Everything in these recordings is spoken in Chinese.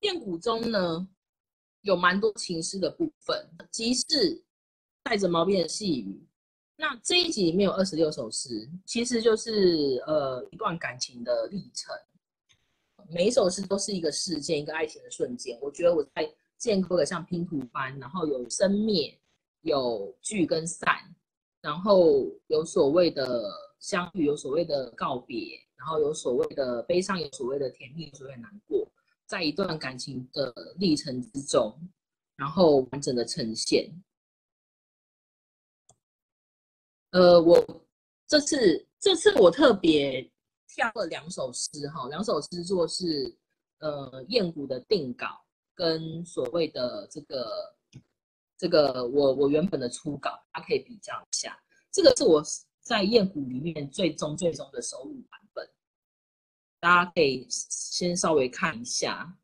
练鼓中呢，有蛮多情诗的部分，即是带着毛边的细雨。那这一集里面有二十六首诗，其实就是呃一段感情的历程。每一首诗都是一个事件，一个爱情的瞬间。我觉得我在建构的像拼图般，然后有生灭，有聚跟散，然后有所谓的相遇，有所谓的告别，然后有所谓的悲伤，有所谓的甜蜜，有所谓的难过。在一段感情的历程之中，然后完整的呈现。呃，我这次这次我特别挑了两首诗哈，两首诗作是呃燕谷的定稿跟所谓的这个这个我我原本的初稿，大家可以比较一下。这个是我在燕谷里面最终最终的收入版。大家可以先稍微看一下，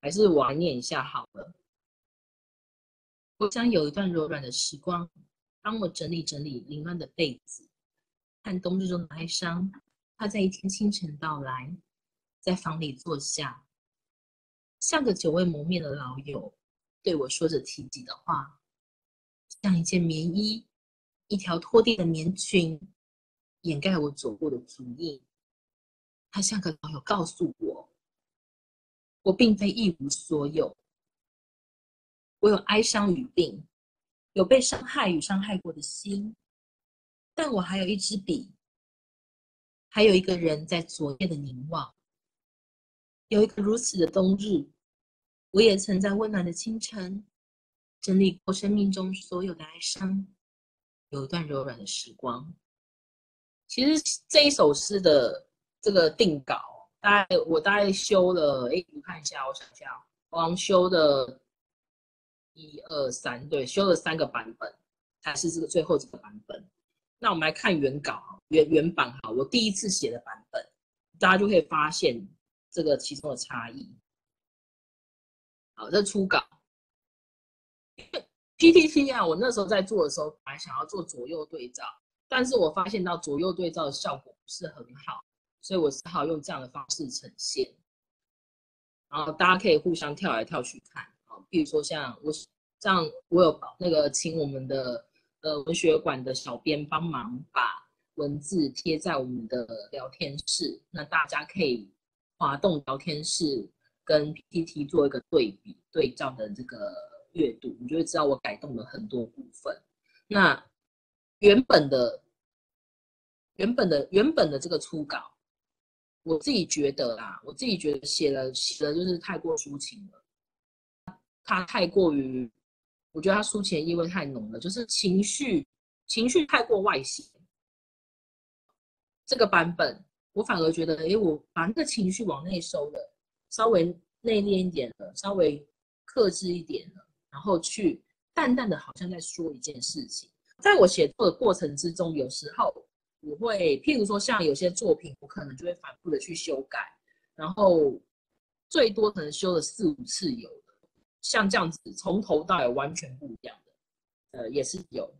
还是我念一下好了。我想有一段柔软的时光，帮我整理整理凌乱的被子，看冬日中的哀伤。他在一天清晨到来，在房里坐下，像个久未谋面的老友，对我说着提及的话，像一件棉衣，一条拖地的棉裙，掩盖我走过的足印。他像个老友告诉我，我并非一无所有，我有哀伤与病，有被伤害与伤害过的心，但我还有一支笔，还有一个人在昨夜的凝望。有一个如此的冬日，我也曾在温暖的清晨整理过生命中所有的哀伤，有一段柔软的时光。其实这一首诗的。这个定稿大概我大概修了，哎，你看一下，我想一下，我修的一二三，对，修了三个版本，才是这个最后这个版本。那我们来看原稿原原版哈，我第一次写的版本，大家就可以发现这个其中的差异。好，这初稿，PPT 啊，我那时候在做的时候，本来想要做左右对照，但是我发现到左右对照的效果不是很好。所以我只好用这样的方式呈现，然后大家可以互相跳来跳去看啊，比如说像我这样，我有那个请我们的呃文学馆的小编帮忙把文字贴在我们的聊天室，那大家可以滑动聊天室跟 PPT 做一个对比对照的这个阅读，你就会知道我改动了很多部分。那原本的原本的原本的这个初稿。我自己觉得啦，我自己觉得写了写的就是太过抒情了，他太过于，我觉得他抒情意味太浓了，就是情绪情绪太过外显。这个版本我反而觉得，哎，我把那个情绪往内收了，稍微内敛一点了，稍微克制一点了，然后去淡淡的，好像在说一件事情。在我写作的过程之中，有时候。我会，譬如说，像有些作品，我可能就会反复的去修改，然后最多可能修了四五次有，像这样子从头到尾完全不一样的，呃，也是有。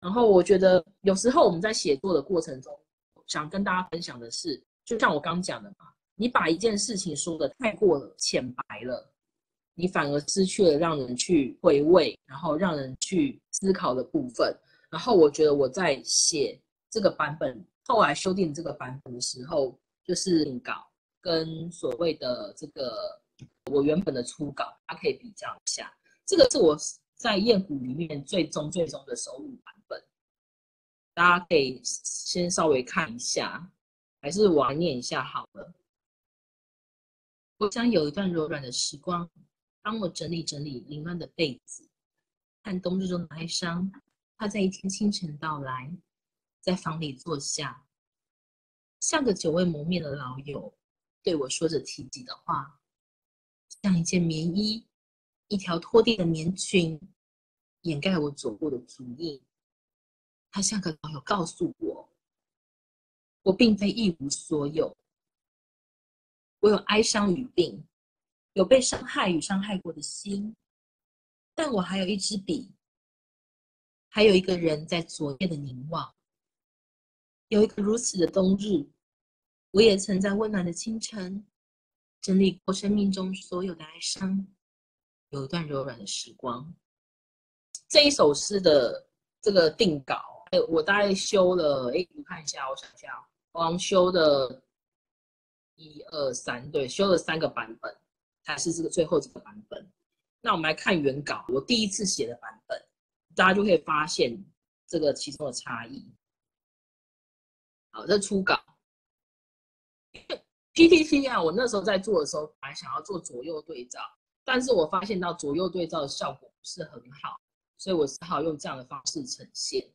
然后我觉得有时候我们在写作的过程中，想跟大家分享的是，就像我刚讲的嘛，你把一件事情说的太过浅白了，你反而失去了让人去回味，然后让人去思考的部分。然后我觉得我在写。这个版本后来修订这个版本的时候，就是定稿跟所谓的这个我原本的初稿，大家可以比较一下。这个是我在燕谷里面最终最终的收录版本，大家可以先稍微看一下，还是我念一下好了。我想有一段柔软的时光，帮我整理整理凌乱的被子，看冬日中的哀伤。它在一天清晨到来。在房里坐下，像个久未谋面的老友，对我说着提及的话，像一件棉衣，一条拖地的棉裙，掩盖我走过的足印。他像个老友告诉我，我并非一无所有，我有哀伤与病，有被伤害与伤害过的心，但我还有一支笔，还有一个人在昨夜的凝望。有一个如此的冬日，我也曾在温暖的清晨整理过生命中所有的哀伤，有一段柔软的时光。这一首诗的这个定稿，哎，我大概修了，哎，你看一下，我想一下，我修的一二三，对，修了三个版本，才是这个最后这个版本。那我们来看原稿，我第一次写的版本，大家就可以发现这个其中的差异。好，这初稿。PPT 啊，我那时候在做的时候，本来想要做左右对照，但是我发现到左右对照的效果不是很好，所以我只好用这样的方式呈现。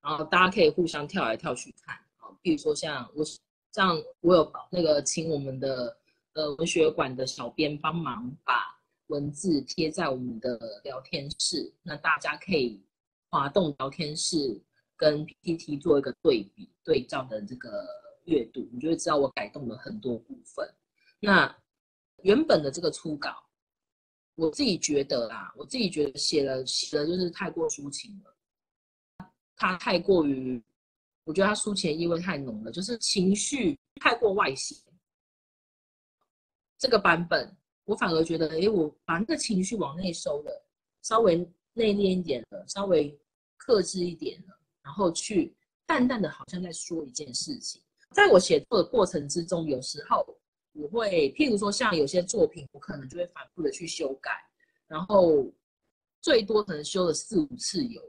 然后大家可以互相跳来跳去看啊，比如说像我，像我有那个请我们的呃文学馆的小编帮忙把文字贴在我们的聊天室，那大家可以滑动聊天室跟 PPT 做一个对比对照的这个。阅读，你就会知道我改动了很多部分。那原本的这个初稿，我自己觉得啦，我自己觉得写了写的就是太过抒情了，它太过于，我觉得它抒情意味太浓了，就是情绪太过外显。这个版本，我反而觉得，哎，我把那个情绪往内收的稍微内敛一点了，稍微克制一点了，然后去淡淡的，好像在说一件事情。在我写作的过程之中，有时候我会，譬如说像有些作品，我可能就会反复的去修改，然后最多可能修了四五次有，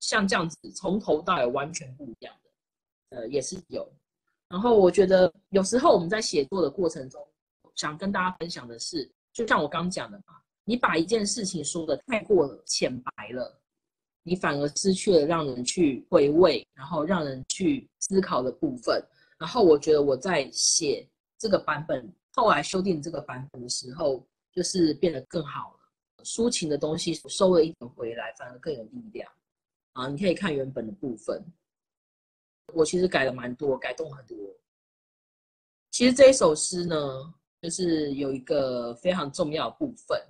像这样子从头到尾完全不一样的，呃，也是有。然后我觉得有时候我们在写作的过程中，想跟大家分享的是，就像我刚讲的嘛，你把一件事情说的太过浅白了。你反而失去了让人去回味，然后让人去思考的部分。然后我觉得我在写这个版本，后来修订这个版本的时候，就是变得更好了。抒情的东西收了一点回来，反而更有力量。啊，你可以看原本的部分，我其实改了蛮多，改动很多。其实这一首诗呢，就是有一个非常重要的部分，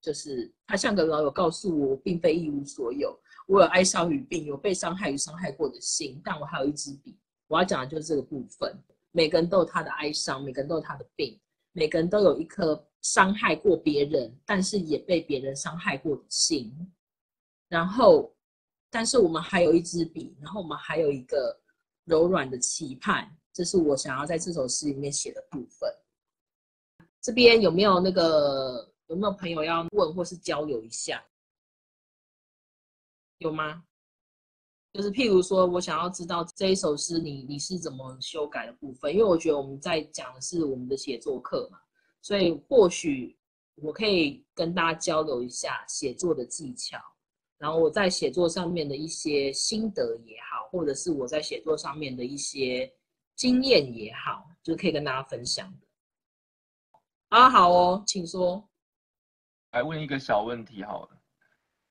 就是他像个老友告诉我，并非一无所有，我有哀伤与病，有被伤害与伤害过的心，但我还有一支笔。我要讲的就是这个部分。每个人都有他的哀伤，每个人都有他的病，每个人都有一颗伤害过别人，但是也被别人伤害过的心。然后，但是我们还有一支笔，然后我们还有一个柔软的期盼。这是我想要在这首诗里面写的部分。这边有没有那个有没有朋友要问或是交流一下？有吗？就是譬如说，我想要知道这一首诗你你是怎么修改的部分，因为我觉得我们在讲的是我们的写作课嘛，所以或许我可以跟大家交流一下写作的技巧，然后我在写作上面的一些心得也好，或者是我在写作上面的一些经验也好，就可以跟大家分享的。啊，好哦，请说。来问一个小问题好了。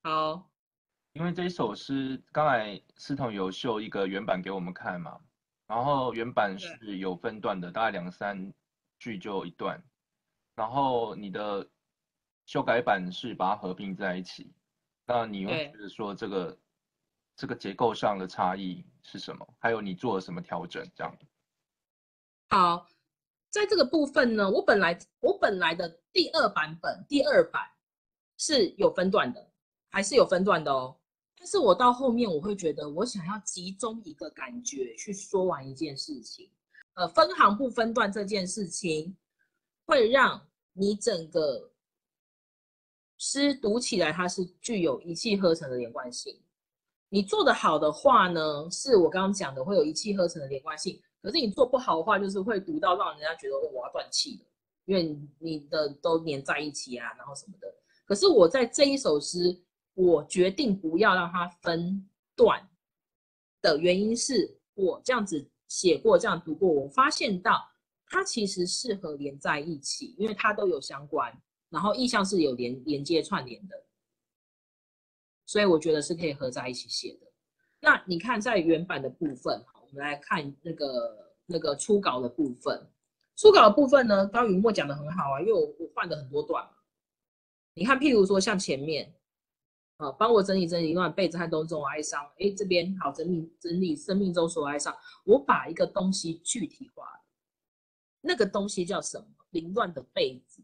好。因为这一首诗，刚才思彤有秀一个原版给我们看嘛，然后原版是有分段的，大概两三句就一段，然后你的修改版是把它合并在一起，那你会觉得说这个这个结构上的差异是什么？还有你做了什么调整？这样。好，在这个部分呢，我本来我本来的第二版本第二版是有分段的，还是有分段的哦。但是我到后面我会觉得，我想要集中一个感觉去说完一件事情，呃，分行不分段这件事情，会让你整个诗读起来它是具有一气呵成的连贯性。你做的好的话呢，是我刚刚讲的会有一气呵成的连贯性。可是你做不好的话，就是会读到让人家觉得我要断气了，因为你的都连在一起啊，然后什么的。可是我在这一首诗。我决定不要让它分段的原因是我这样子写过，这样读过，我发现到它其实适合连在一起，因为它都有相关，然后意象是有连连接串联的，所以我觉得是可以合在一起写的。那你看在原版的部分，我们来看那个那个初稿的部分，初稿的部分呢，高云墨讲的很好啊，因为我我换了很多段，你看，譬如说像前面。啊，帮我整理整理一段被震动中哀伤。哎，这边好整理整理生命中所哀伤。我把一个东西具体化了，那个东西叫什么？凌乱的被子，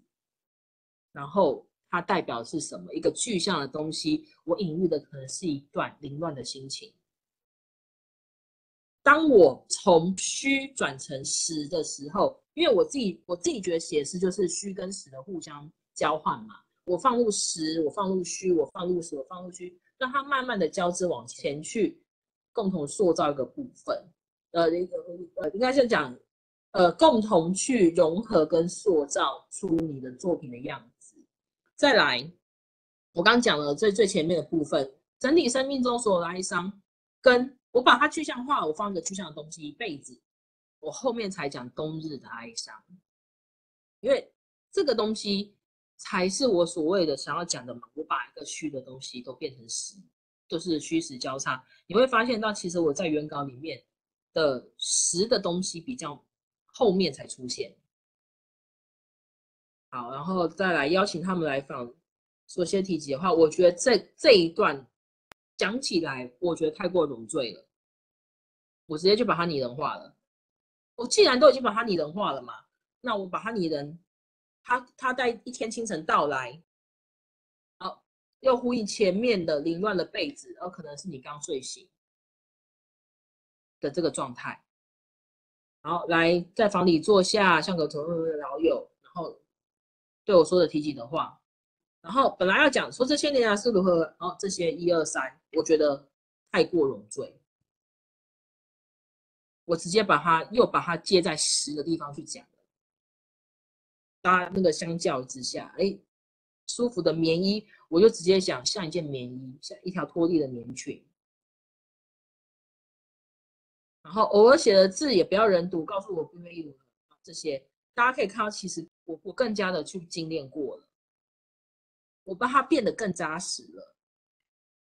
然后它代表是什么？一个具象的东西，我隐喻的可能是一段凌乱的心情。当我从虚转成实的时候，因为我自己我自己觉得写诗就是虚跟实的互相交换嘛。我放入实，我放入虚，我放入实，我放入虚，让它慢慢的交织往前去，共同塑造一个部分。呃，呃，应该是讲。呃，共同去融合跟塑造出你的作品的样子。再来，我刚讲了最最前面的部分，整体生命中所有的哀伤，跟我把它具象化，我放一个具象的东西一辈子。我后面才讲冬日的哀伤，因为这个东西才是我所谓的想要讲的嘛。我把一个虚的东西都变成实，就是虚实交叉。你会发现到，其实我在原稿里面的实的东西比较。后面才出现，好，然后再来邀请他们来访，说些提及的话。我觉得这这一段讲起来，我觉得太过冗赘了，我直接就把它拟人化了。我既然都已经把它拟人化了嘛，那我把它拟人，他他在一天清晨到来，好，又呼应前面的凌乱的被子，而可能是你刚睡醒的这个状态。好，来在房里坐下，像个同的老友，然后对我说的提及的话，然后本来要讲说这些年来是如何，哦，这些一二三，我觉得太过冗赘，我直接把它又把它接在十的地方去讲。搭那个相较之下，哎，舒服的棉衣，我就直接想像一件棉衣，像一条拖地的棉裙。然后偶尔写的字也不要人读，告诉我不愿意读这些，大家可以看到，其实我我更加的去精炼过了，我把它变得更扎实了。